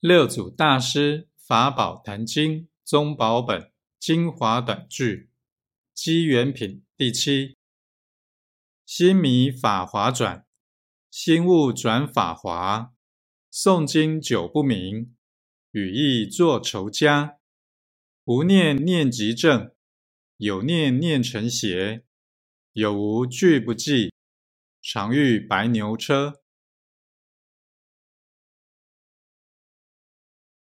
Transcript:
六祖大师法宝坛经宗宝本精华短句机缘品第七：心迷法华转，心悟转法华。诵经久不明，语意作愁家。无念念即正，有念念成邪。有无俱不记，常遇白牛车。